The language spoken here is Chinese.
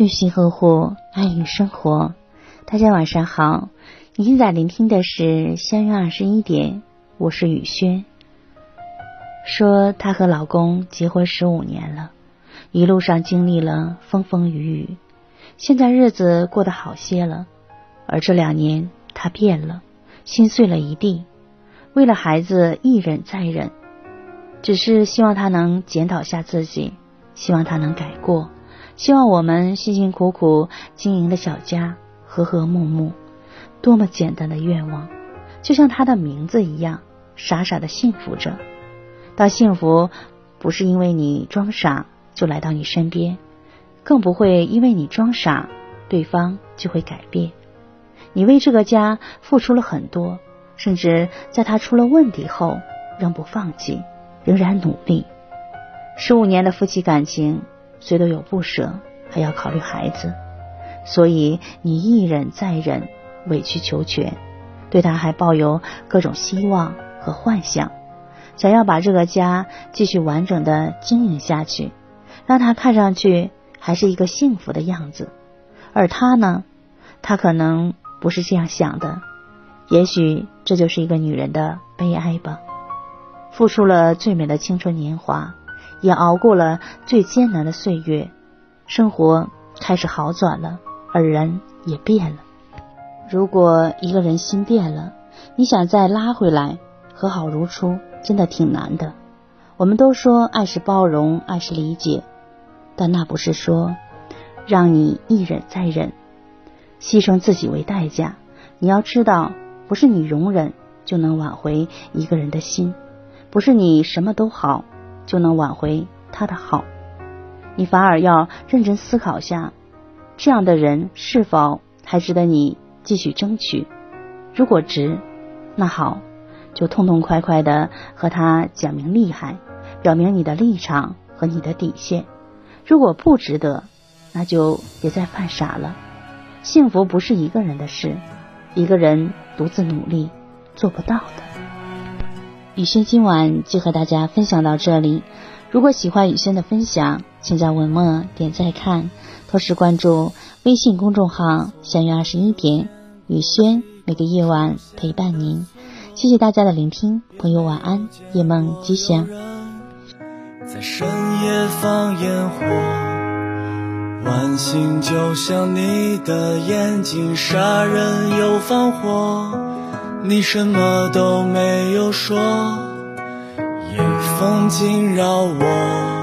用心呵护，爱与生活。大家晚上好，你现在聆听的是相约二十一点，我是雨轩。说她和老公结婚十五年了，一路上经历了风风雨雨，现在日子过得好些了。而这两年她变了，心碎了一地，为了孩子一忍再忍，只是希望他能检讨下自己，希望他能改过。希望我们辛辛苦苦经营的小家和和睦睦，多么简单的愿望，就像他的名字一样，傻傻的幸福着。但幸福不是因为你装傻就来到你身边，更不会因为你装傻，对方就会改变。你为这个家付出了很多，甚至在他出了问题后，仍不放弃，仍然努力。十五年的夫妻感情。虽都有不舍，还要考虑孩子，所以你一忍再忍，委曲求全，对他还抱有各种希望和幻想，想要把这个家继续完整的经营下去，让他看上去还是一个幸福的样子。而他呢，他可能不是这样想的，也许这就是一个女人的悲哀吧。付出了最美的青春年华。也熬过了最艰难的岁月，生活开始好转了，而人也变了。如果一个人心变了，你想再拉回来和好如初，真的挺难的。我们都说爱是包容，爱是理解，但那不是说让你一忍再忍，牺牲自己为代价。你要知道，不是你容忍就能挽回一个人的心，不是你什么都好。就能挽回他的好，你反而要认真思考下，这样的人是否还值得你继续争取？如果值，那好，就痛痛快快的和他讲明厉害，表明你的立场和你的底线。如果不值得，那就别再犯傻了。幸福不是一个人的事，一个人独自努力做不到的。雨轩今晚就和大家分享到这里。如果喜欢雨轩的分享，请在文末点赞看，同时关注微信公众号“相约二十一点”，雨轩每个夜晚陪伴您。谢谢大家的聆听，朋友晚安，夜梦吉祥。在深夜放烟火，晚星就像你的眼睛，杀人又放火。你什么都没有说，夜风惊扰我。